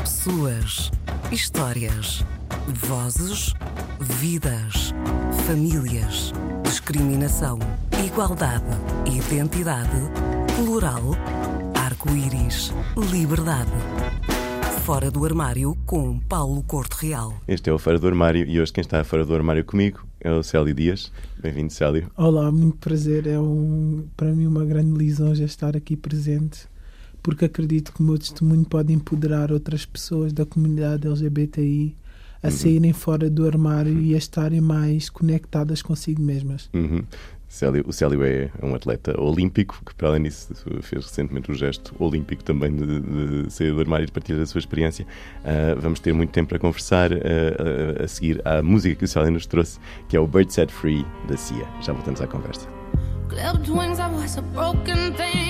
Pessoas, histórias, vozes, vidas, famílias, discriminação, igualdade, identidade, plural, arco-íris, liberdade. Fora do armário com Paulo Corte Real. Este é o Fora do Armário e hoje quem está fora do armário comigo é o Célio Dias. Bem-vindo, Célio. Olá, muito prazer. É um, para mim uma grande lisonja estar aqui presente, porque acredito que o meu testemunho pode empoderar outras pessoas da comunidade LGBTI a Uhum. saírem fora do armário e a estarem mais conectadas consigo mesmas. Uhum. Célio- o Célio é um atleta olímpico que, para além disso, fez recentemente o gesto olímpico também de, de sair do armário e de partilhar a sua experiência. Ah, vamos ter muito tempo para conversar a, a seguir à música que o Célio nos trouxe, que é o Bird Set Free da Cia. Já voltamos à conversa. Clipped wings, I was a broken thing.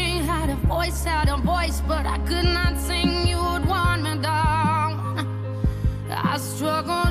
Had a voice, had a voice, but I could not sing. You would want me down. I struggled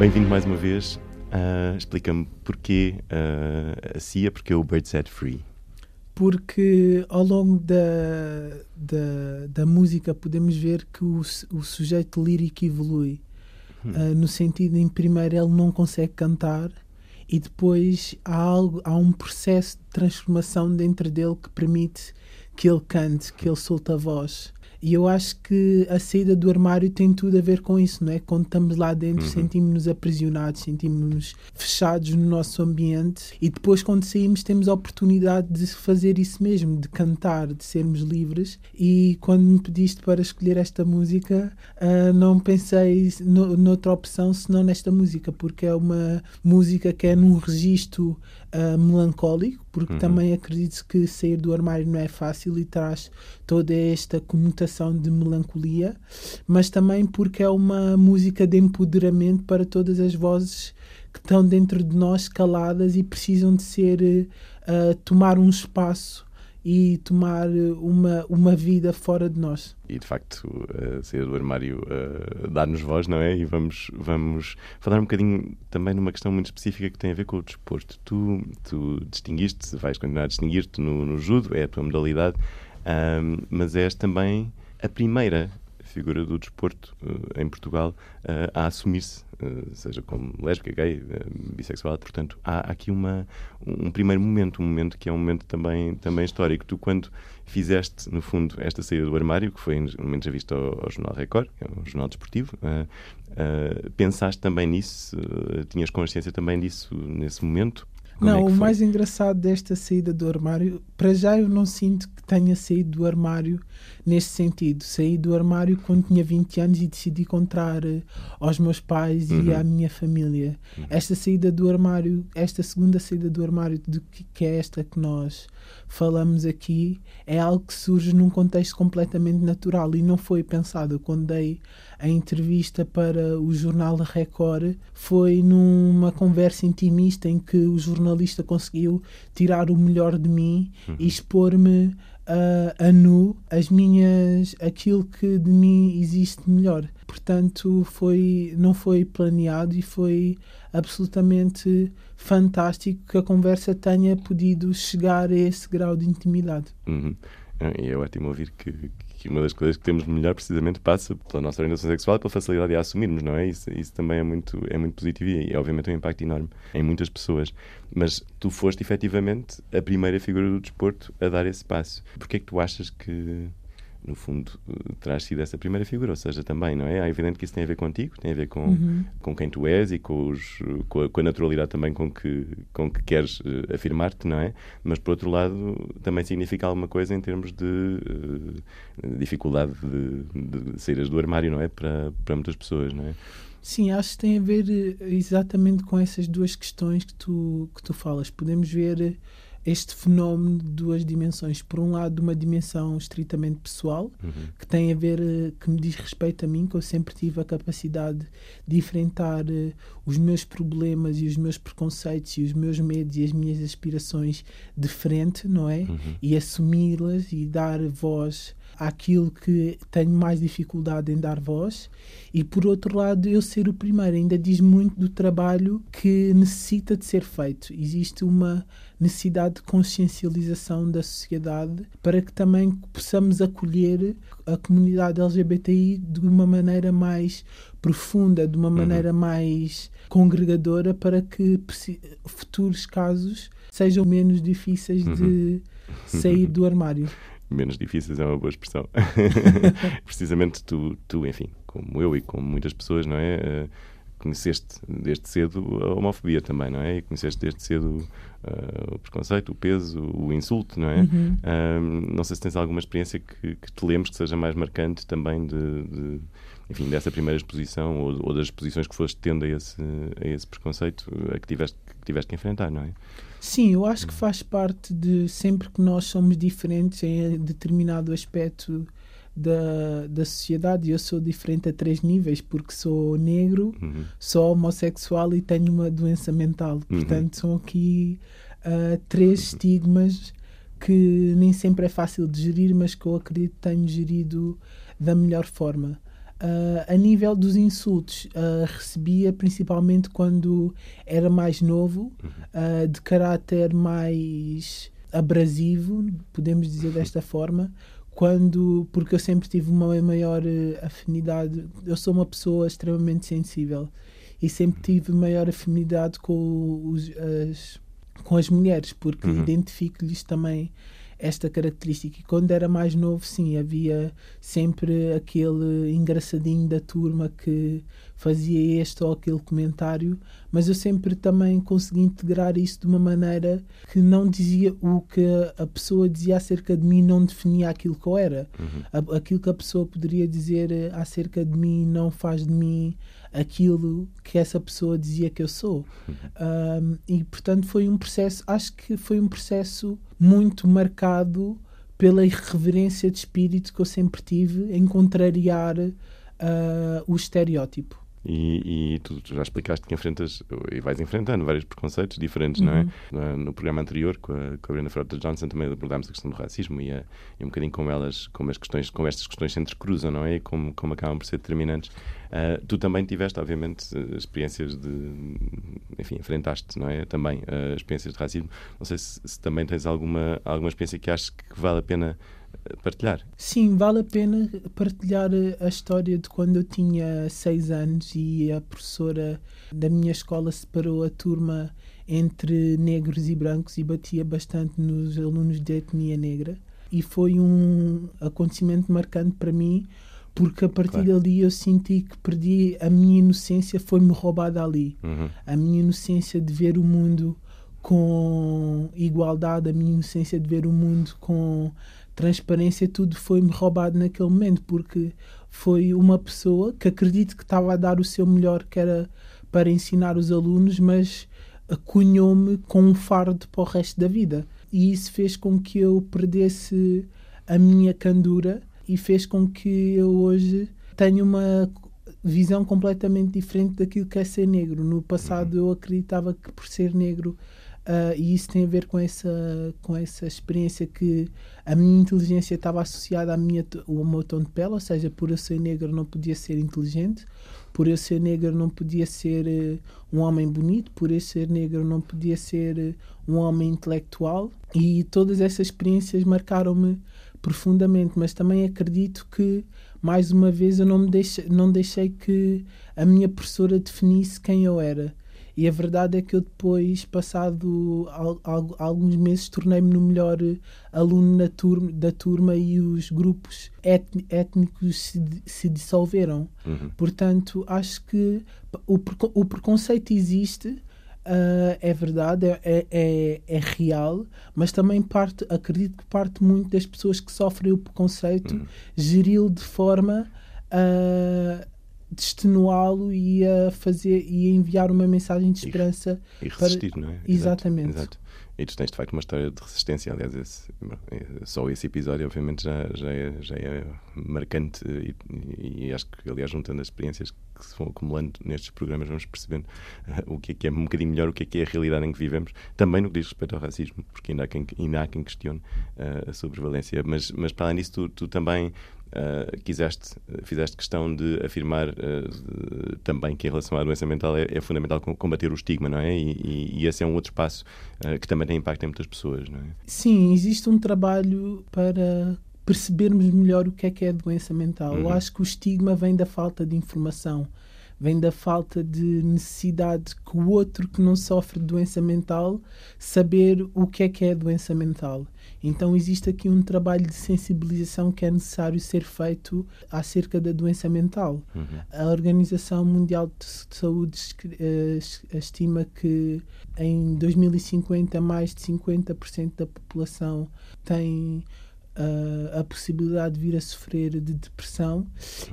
bem-vindo mais uma vez. Ah, Explica-me porquê ah, a CIA, porque o Bird Set Free. porque ao longo da, da, da música podemos ver que o, o sujeito lírico evolui. uh, no sentido em primeiro ele não consegue cantar e depois há algo há um processo de transformação dentro dele que permite que ele cante, que ele solte a voz. E eu acho que a saída do armário tem tudo a ver com isso, não é? Quando estamos lá dentro, uhum. sentimos-nos aprisionados, sentimos-nos fechados no nosso ambiente e depois, quando saímos, temos a oportunidade de fazer isso mesmo, de cantar, de sermos livres. E quando me pediste para escolher esta música, uh, não pensei no, noutra opção senão nesta música, porque é uma música que é num registro uh, melancólico, porque uhum. também acredito que sair do armário não é fácil e traz toda esta conotação de melancolia, mas também porque é uma música de empoderamento para todas as vozes que estão dentro de nós caladas e precisam de ser uh, tomar um espaço e tomar uma, uma vida fora de nós. E de facto, uh, sair do armário uh, dá-nos voz, não é? E vamos, vamos falar um bocadinho também numa questão muito específica que tem a ver com o desporto. Tu, tu distinguiste, vais continuar a distinguir-te no, no judo, é a tua modalidade, um, mas és também a primeira figura do desporto uh, em Portugal uh, a assumir-se, uh, seja como lésbica, gay, bissexual. Portanto, há aqui uma, um primeiro momento, um momento que é um momento também, também histórico. Tu, quando fizeste, no fundo, esta saída do armário, que foi numa entrevista ao, ao Jornal Record, que é um jornal desportivo, pensaste também nisso? tinhas consciência também disso nesse momento? Como não, é o mais engraçado desta saída do armário, para já eu não sinto que tenha saído do armário neste sentido. Saí do armário quando tinha 20 anos e decidi contar uh, aos meus pais uhum. e à minha família. Uhum. Esta saída do armário, esta segunda saída do armário, de que, que é esta que nós falamos aqui, é algo que surge num contexto completamente natural e não foi pensado. quando dei a entrevista para o jornal Record foi numa conversa intimista em que o jornalista conseguiu tirar o melhor de mim uhum. e expor-me a, a nu as minhas aquilo que de mim existe melhor portanto foi não foi planeado e foi absolutamente fantástico que a conversa tenha podido chegar a esse grau de intimidade uhum. e é ótimo ouvir que, que uma das coisas que temos de melhor precisamente passa pela nossa orientação sexual e pela facilidade de a assumirmos, não é? Isso, isso também é muito, é muito positivo e é obviamente um impacto enorme em muitas pessoas. Mas tu foste efetivamente a primeira figura do desporto a dar esse passo. Porquê é que tu achas que no fundo, terás sido essa primeira figura, ou seja, também, não é? É evidente que isso tem a ver contigo, tem a ver com, uhum. com quem tu és e com, os, com, a, com, a, naturalidade também com que, com que queres uh, afirmar-te, não é? Mas, por outro lado, também significa alguma coisa em termos de uh, dificuldade de, de saídas do armário, não é? Para, para muitas pessoas, não é? Sim, acho que tem a ver eh, exatamente com essas duas questões que tu, que tu falas. Podemos ver este fenómeno de duas dimensões. Por um lado, uma dimensão estritamente pessoal, uhum. que tem a ver, eh, que me diz respeito a mim, que eu sempre tive a capacidade de enfrentar uh, os meus problemas e os meus preconceitos e os meus medos e as minhas aspirações de frente, não é? Uhum. E assumi-las e dar voz àquilo que tenho mais dificuldade em dar voz e por outro lado eu ser o primeiro ainda diz muito do trabalho que necessita de ser feito existe uma necessidade de consciencialização da sociedade para que também possamos acolher a comunidade LGBTI de uma maneira mais profunda, de uma uhum. maneira mais congregadora, para que futuros casos sejam menos difíceis uhum. de sair do armário. Menos difíceis é uma boa expressão. Precisamente tu, tu, enfim, como eu e como muitas pessoas, não é? Eh, conheceste desde cedo a homofobia também, não é? E conheceste desde cedo uh, o preconceito, o peso, o insulto, não é? Uhum. Um, não sei se tens alguma experiência que, que, te lembres que seja mais marcante também de, de enfim, dessa primeira exposição ou, ou, das exposições que foste tendo a esse, a esse preconceito a que tiveste, que tiveste que enfrentar, não é? Sim, eu acho que faz parte de sempre que nós somos diferentes em determinado aspecto da, da sociedade. Eu sou diferente a três níveis, porque sou negro, uhum. sou homossexual e tenho uma doença mental. Uhum. Portanto, são aqui uh, três uhum. estigmas que nem sempre é fácil de gerir, mas que eu acredito que tenho gerido da melhor forma. Uh, a nível dos insultos, uh, recebia principalmente quando era mais novo, uh, de caráter mais abrasivo, podemos dizer desta forma, quando porque eu sempre tive uma maior afinidade eu sou uma pessoa extremamente sensível e sempre tive maior afinidade com os, as com as mulheres porque Uhum. identifico-lhes também esta característica. E quando era mais novo sim havia sempre aquele engraçadinho da turma que fazia este ou aquele comentário mas eu sempre também consegui integrar isso de uma maneira que não dizia o que a pessoa dizia acerca de mim não definia aquilo que eu era. A- aquilo que a pessoa poderia dizer eh, acerca de mim não faz de mim aquilo que essa pessoa dizia que eu sou. Um, e portanto foi um processo acho que foi um processo muito marcado pela irreverência de espírito que eu sempre tive em contrariar ah, o estereótipo E, e tu já explicaste que enfrentas e vais enfrentando vários preconceitos diferentes, não é? No, no programa anterior, com a, com a Brenda Frota Johnson, também abordámos a questão do racismo e, a, e um bocadinho como elas, como as questões, como estas questões se entrecruzam, não é? E como, como acabam por ser determinantes. Ah, tu também tiveste, obviamente, experiências de. Enfim, enfrentaste, não é? Também ah, experiências de racismo. Não sei se, se também tens alguma, alguma experiência que achas que vale a pena partilhar. Sim, vale a pena partilhar a história de quando eu tinha seis anos e a professora da minha escola separou a turma entre negros e brancos e batia bastante nos alunos de etnia negra. E foi um acontecimento marcante para mim, porque a partir Claro. dali eu senti que perdi a minha inocência, foi-me roubada ali Uhum. a minha inocência de ver o mundo com igualdade, a minha inocência de ver o mundo com transparência, tudo foi-me roubado naquele momento, porque foi uma pessoa que acredito que estava a dar o seu melhor, que era para ensinar os alunos, mas cunhou-me com um fardo para o resto da vida. E isso fez com que eu perdesse a minha candura e fez com que eu hoje tenha uma visão completamente diferente daquilo que é ser negro. No passado eu acreditava que por ser negro ah, e isso tem a ver com essa com essa experiência que a minha inteligência estava associada à minha ao meu tom de pele, ou seja, por eu ser negro não podia ser inteligente, por eu ser negro não podia ser eh, um homem bonito, por eu ser negro não podia ser eh, um homem intelectual e todas essas experiências marcaram-me profundamente, mas também acredito que mais uma vez eu não me deixei, não deixei que a minha professora definisse quem eu era. E a verdade é que eu depois, passado al- al- alguns meses, tornei-me no melhor eh, aluno na turma, da turma e os grupos étnicos se, se dissolveram. Uhum. Portanto, acho que o, o preconceito existe, ah, é verdade, é, é, é- é real, mas também parte, acredito que parte muito das pessoas que sofrem o preconceito Uhum. geri-lo de forma a destenuá-lo e a fazer e a enviar uma mensagem de esperança. E resistir, não é? Exatamente. Exato. E tu tens de facto uma história de resistência. Aliás, esse- é, só esse episódio, obviamente, já, já, é, já é marcante. E, e- e acho que, aliás, juntando as experiências que se vão acumulando nestes programas, vamos percebendo eh, o que é que é um bocadinho melhor, o que é que é a realidade em que vivemos. Também no que diz respeito ao racismo, porque ainda há quem, ainda há quem questione eh, a sua prevalência. Mas, mas para além disso, tu, tu também. Uh, quiseste, fizeste questão de afirmar uh, de- também que em relação à doença mental é, é fundamental com- combater o estigma, não é? E, e- e esse é um outro espaço uh, que também tem impacto em muitas pessoas, não é? Sim, existe um trabalho para percebermos melhor o que é que é a doença mental. Eu Uhum. acho que o estigma vem da falta de informação, vem da falta de necessidade que o outro que não sofre de doença mental saber o que é que é a doença mental. Então existe aqui um trabalho de sensibilização que é necessário ser feito acerca da doença mental. Uhum. A Organização Mundial de Saúde eh, es- estima que em 2050 mais de 50% da população tem ah, a possibilidade de vir a sofrer de depressão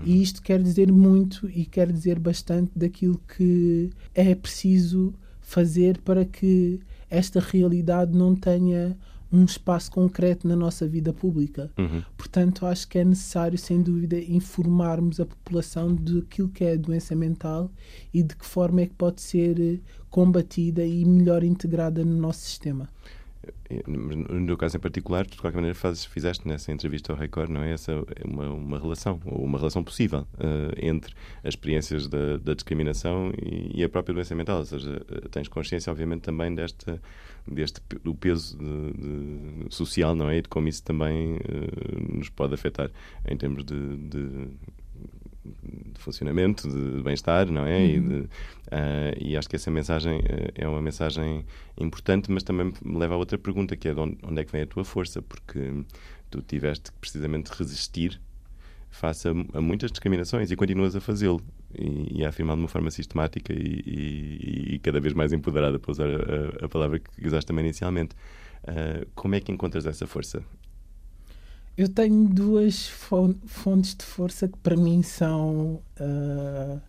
e isto quer dizer muito e quer dizer bastante daquilo que é preciso fazer para que esta realidade não tenha um espaço concreto na nossa vida pública. Uhum. Portanto, acho que é necessário, sem dúvida, informarmos a população daquilo que é a doença mental e de que forma é que pode ser combatida e melhor integrada no nosso sistema. No meu caso em particular, tu de qualquer maneira fazes, fizeste nessa entrevista ao Record, não é? Essa é uma, uma relação, ou uma relação possível uh, entre as experiências da, da discriminação e, e, a própria doença mental. Ou seja, tens consciência, obviamente, também desta, deste, do peso de, de, social, não é? E de como isso também uh, nos pode afetar em termos de, de de funcionamento, de bem-estar, não é? Uhum. E, de, uh, e, acho que essa mensagem uh, é uma mensagem importante, mas também me leva a outra pergunta, que é de onde, onde é que vem a tua força? Porque tu tiveste que precisamente resistir face a, a, muitas discriminações e continuas a fazê-lo e, e, a afirmar de uma forma sistemática e, e, e cada vez mais empoderada, para usar a, a, palavra que usaste também inicialmente. Uh, como é que encontras essa força? Eu tenho duas fontes de força que para mim são uh,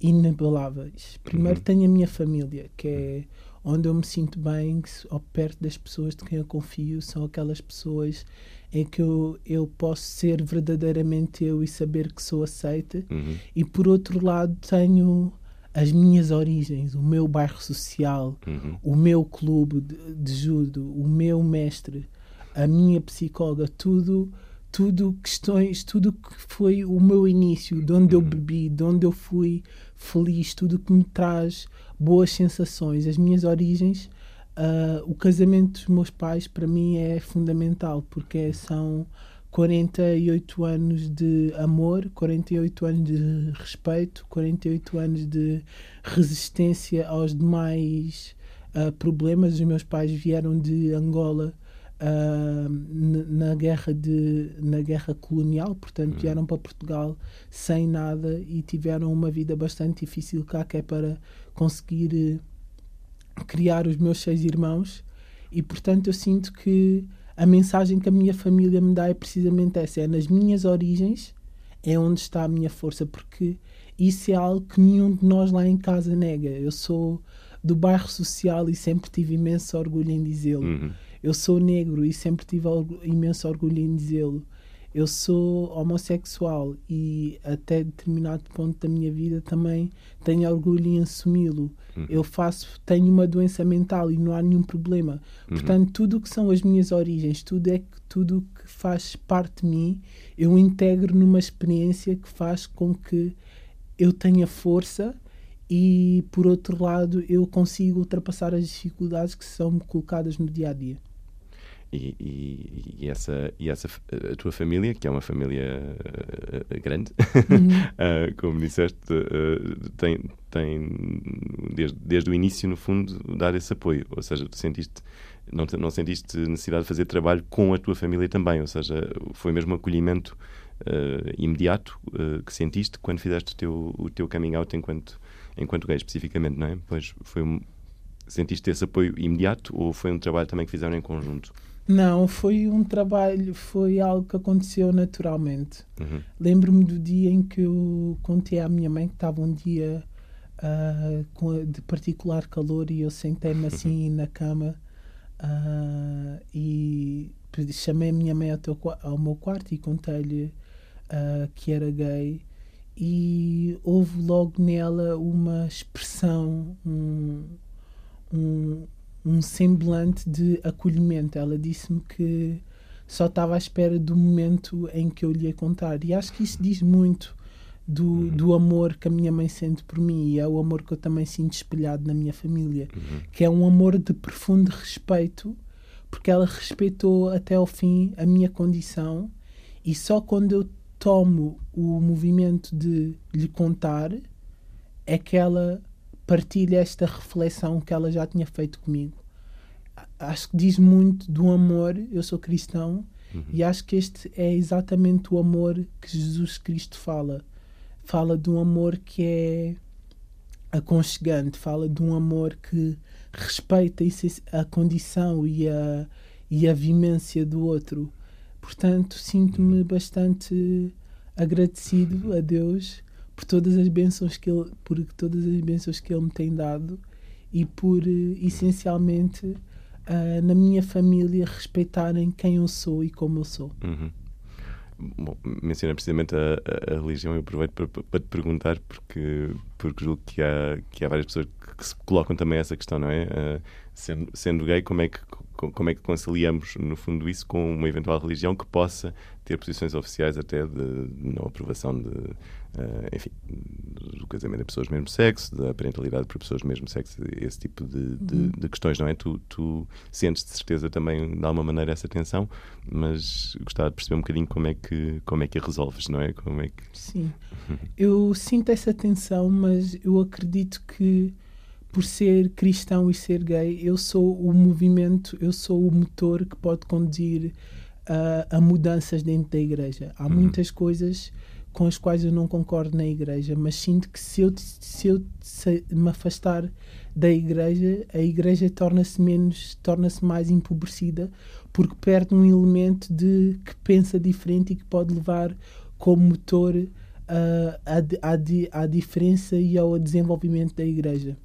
inabaláveis. Primeiro, uhum. tenho a minha família, que é onde eu me sinto bem, ao perto das pessoas de quem eu confio, são aquelas pessoas em que eu, eu posso ser verdadeiramente eu e saber que sou aceita. Uhum. E por outro lado, tenho as minhas origens, o meu bairro social, uhum. o meu clube de, de judo, o meu mestre a minha psicóloga, tudo, tudo questões, tudo que foi o meu início, de onde eu uhum. bebi, de onde eu fui feliz, tudo que me traz boas sensações, as minhas origens. Uh, o casamento dos meus pais para mim é fundamental porque são 48 anos de amor, 48 anos de respeito, 48 anos de resistência aos demais uh, problemas. Os meus pais vieram de Angola Uh, na guerra de na guerra colonial portanto uhum. vieram para Portugal sem nada e tiveram uma vida bastante difícil cá que é para conseguir uh, criar os meus seis irmãos. E portanto eu sinto que a mensagem que a minha família me dá é precisamente essa é nas minhas origens é onde está a minha força porque isso é algo que nenhum de nós lá em casa nega. Eu sou do bairro social e sempre tive imenso orgulho em dizê-lo. Uhum eu sou negro e sempre tive imenso orgulho em dizê-lo. Eu sou homossexual e até determinado ponto da minha vida também tenho orgulho em assumi-lo. Uhum. Eu faço, tenho uma doença mental e não há nenhum problema. Uhum. Portanto, tudo o que são as minhas origens, tudo é que tudo que faz parte de mim, eu integro numa experiência que faz com que eu tenha força e por outro lado eu consigo ultrapassar as dificuldades que são colocadas no dia a dia. E, e, e, essa, e essa a tua família, que é uma família uh, grande, uhum. uh, como disseste, uh, tem, tem desde, desde o início, no fundo, dar esse apoio. Ou seja, tu sentiste, não, não sentiste necessidade de fazer trabalho com a tua família também. Ou seja, foi mesmo um acolhimento imediato que sentiste quando fizeste o teu, o teu coming out enquanto, enquanto gay, especificamente, não é? Pois foi um, sentiste esse apoio imediato ou foi um trabalho também que fizeram em conjunto? Não, foi um trabalho, foi algo que aconteceu naturalmente. Uhum. Lembro-me do dia em que eu contei à minha mãe que estava um dia uh, de particular calor e eu sentei-me assim na cama uh, e chamei a minha mãe ao, teu, ao meu quarto e contei-lhe uh, que era gay e houve logo nela uma expressão, um, um um semblante de acolhimento. Ela disse-me que só estava à espera do momento em que eu lhe ia contar. E acho que isso diz muito do, uhum. do amor que a minha mãe sente por mim e é o amor que eu também sinto espelhado na minha família, uhum. que é um amor de profundo respeito, porque ela respeitou até ao fim a minha condição e só quando eu tomo o movimento de lhe contar é que ela partilha esta reflexão que ela já tinha feito comigo. Acho que diz muito do amor. Eu sou cristão uhum. e acho que este é exatamente o amor que Jesus Cristo fala. Fala de um amor que é aconchegante, fala de um amor que respeita a condição e a, e a vivência do outro. Portanto, sinto-me uhum. bastante agradecido a Deus por todas as bênçãos que ele, por todas as bênçãos que ele me tem dado e por uh, essencialmente uh, na minha família respeitarem quem eu sou e como eu sou. Uhum. Bom, menciona precisamente a, a, a religião, eu aproveito para, para, te perguntar, porque, porque julgo que há, que há várias pessoas que, que se colocam também essa questão, não é? Uh, sendo, sendo gay, como é, que, como é que conciliamos, no fundo, isso com uma eventual religião que possa ter posições oficiais até de, não aprovação de, uh, enfim, do casamento de pessoas do mesmo sexo, da parentalidade por pessoas do mesmo sexo, esse tipo de, de, uhum. de questões, não é? Tu, tu, sentes de certeza também, de alguma maneira, essa tensão, mas gostava de perceber um bocadinho como é que, como é que a resolves, não é? Como é que... Sim, eu sinto essa tensão, mas eu acredito que por ser cristão e ser gay, eu sou o movimento, eu sou o motor que pode conduzir uh, a mudanças dentro da igreja. Há uhum. muitas coisas com as quais eu não concordo na igreja, mas sinto que se eu, se eu se me afastar da igreja, a igreja torna-se menos, torna-se mais empobrecida, porque perde um elemento de que pensa diferente e que pode levar como motor uh, à, à, à diferença e ao desenvolvimento da igreja.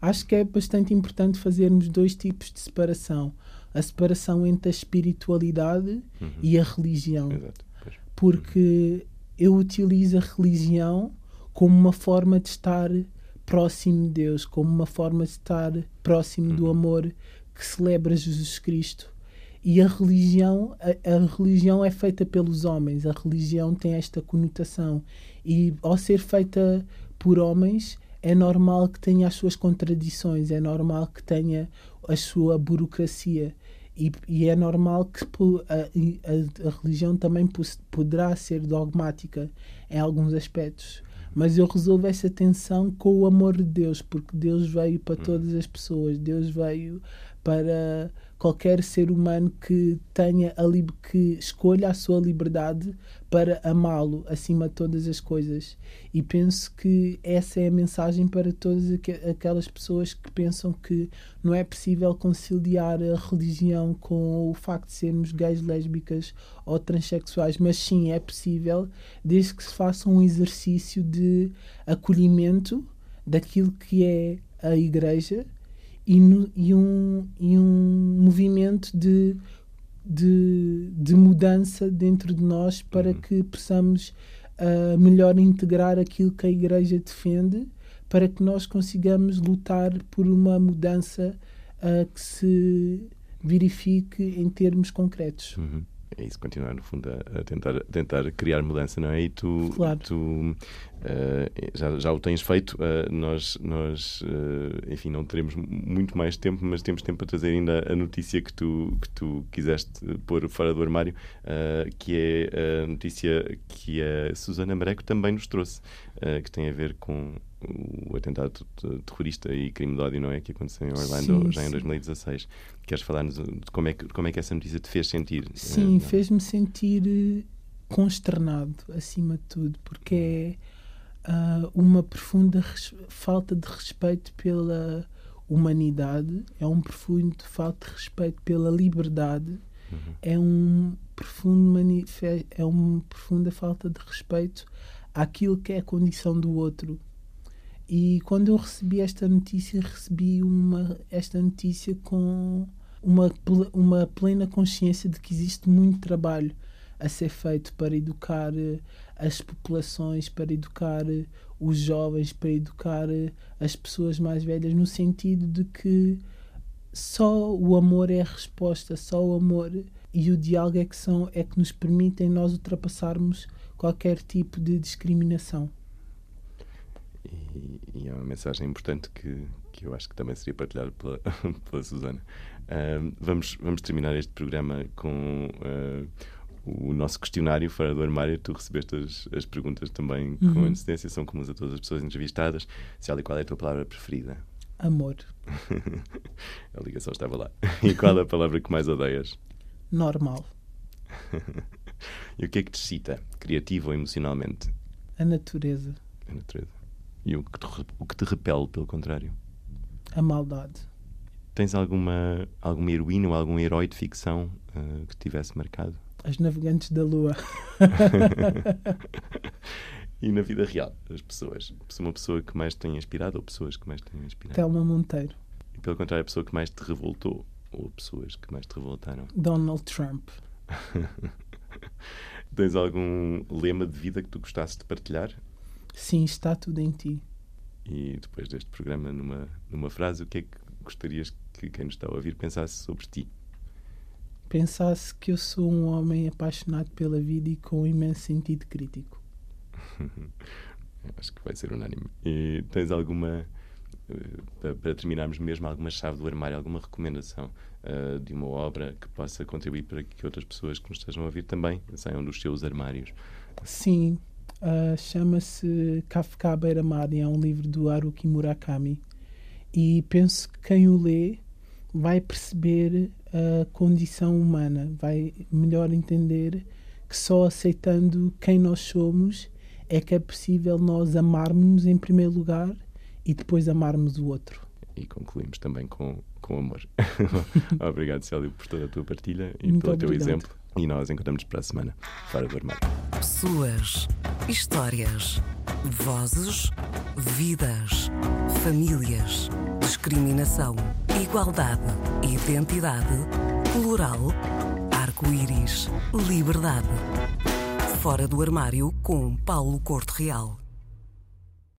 Acho que é bastante importante fazermos dois tipos de separação: a separação entre a espiritualidade uhum. e a religião. Exato porque eu utilizo a religião como uma forma de estar próximo de Deus, como uma forma de estar próximo do uhum. amor que celebra Jesus Cristo. E a religião, a, a, religião é feita pelos homens, a religião tem esta conotação. E ao ser feita por homens, é normal que tenha as suas contradições, é normal que tenha a sua burocracia. E, e, é normal que a, a, a, religião também poderá ser dogmática em alguns aspectos. Mas eu resolvo essa tensão com o amor de Deus, porque Deus veio para hum. todas as pessoas, Deus veio para qualquer ser humano que tenha a que escolha a sua liberdade para amá-lo acima de todas as coisas. E penso que essa é a mensagem para todas aquelas pessoas que pensam que não é possível conciliar a religião com o facto de sermos gays, lésbicas ou transexuais, mas sim é possível, desde que se faça um exercício de acolhimento daquilo que é a igreja e, no, e, um, e um movimento de, de, de mudança dentro de nós para uhum. que possamos uh, melhor integrar aquilo que a Igreja defende, para que nós consigamos lutar por uma mudança uh, que se verifique em termos concretos. Uhum é isso, continuar no fundo a, a, tentar, a tentar criar mudança, não é? E tu, claro. tu uh, já, já o tens feito, uh, nós, nós uh, enfim, não teremos muito mais tempo, mas temos tempo para trazer ainda a notícia que tu, que tu quiseste pôr fora do armário, que é a notícia que a Susana Mareco também nos trouxe, que tem a ver com o atentado terrorista e crime de ódio, não é? Que aconteceu em Orlando sim, já em 2016. Queres falar-nos de como é, que, como é que essa notícia te fez sentir? Sim, uh, fez-me sentir eh, consternado, acima de tudo, porque é uh, uma profunda falta de respeito pela humanidade, é um profundo falta de respeito pela liberdade, uhum. é um profundo é uma profunda falta de respeito àquilo que é a condição do outro e quando eu recebi esta notícia, recebi uma, esta notícia com uma, uma plena consciência de que existe muito trabalho a ser feito para educar eh, as populações, para educar eh, os jovens, para educar eh, as pessoas mais velhas, no sentido de que só o amor é a resposta, só o amor e o diálogo é que, são, é que nos permitem nós ultrapassarmos qualquer tipo de discriminação e, e, é uma mensagem importante que, que eu acho que também seria partilhada pela, pela Susana. Uh, vamos, vamos terminar este programa com uh, o nosso questionário fora do armário. Tu recebeste as, as perguntas também uhum. com antecedência, são comuns a todas as pessoas entrevistadas. Célia, qual é a tua palavra preferida? Amor. a ligação estava lá. E qual é a palavra que mais odeias? Normal. e o que é que te excita, criativo ou emocionalmente? A natureza. A natureza. E o que, te, o que te repele, pelo contrário? A maldade. Tens alguma, alguma heroína ou algum herói de ficção uh, que tivesse marcado? As navegantes da lua. e na vida real, as pessoas? Uma pessoa que mais te tem inspirado ou pessoas que mais te têm inspirado? Telma Monteiro. E pelo contrário, a pessoa que mais te revoltou ou pessoas que mais te revoltaram? Donald Trump. Tens algum lema de vida que tu gostasses de partilhar? Sim, está tudo em ti. E depois deste programa, numa, numa frase, o que é que gostarias que quem nos está a ouvir pensasse sobre ti? Pensasse que eu sou um homem apaixonado pela vida e com um imenso sentido crítico. Acho que vai ser unânime. E tens alguma, uh, para terminarmos mesmo, alguma chave do armário, alguma recomendação uh, de uma obra que possa contribuir para que outras pessoas que nos estejam a ouvir também saiam dos seus armários? Sim, uh, chama-se Kafka Beira-Mar é um livro do Haruki Murakami. E penso que quem o lê vai perceber a condição humana, vai melhor entender que só aceitando quem nós somos é que é possível nós amarmos em primeiro lugar e depois amarmos o outro. E concluímos também com, com amor. Obrigado, Célio, por toda a tua partilha e Muito pelo teu obrigado. exemplo. E nós encontramos para a semana, fora do armário. Pessoas, histórias, vozes, vidas, famílias, discriminação, igualdade, identidade, plural, arco-íris, liberdade. Fora do armário com Paulo Corte Real.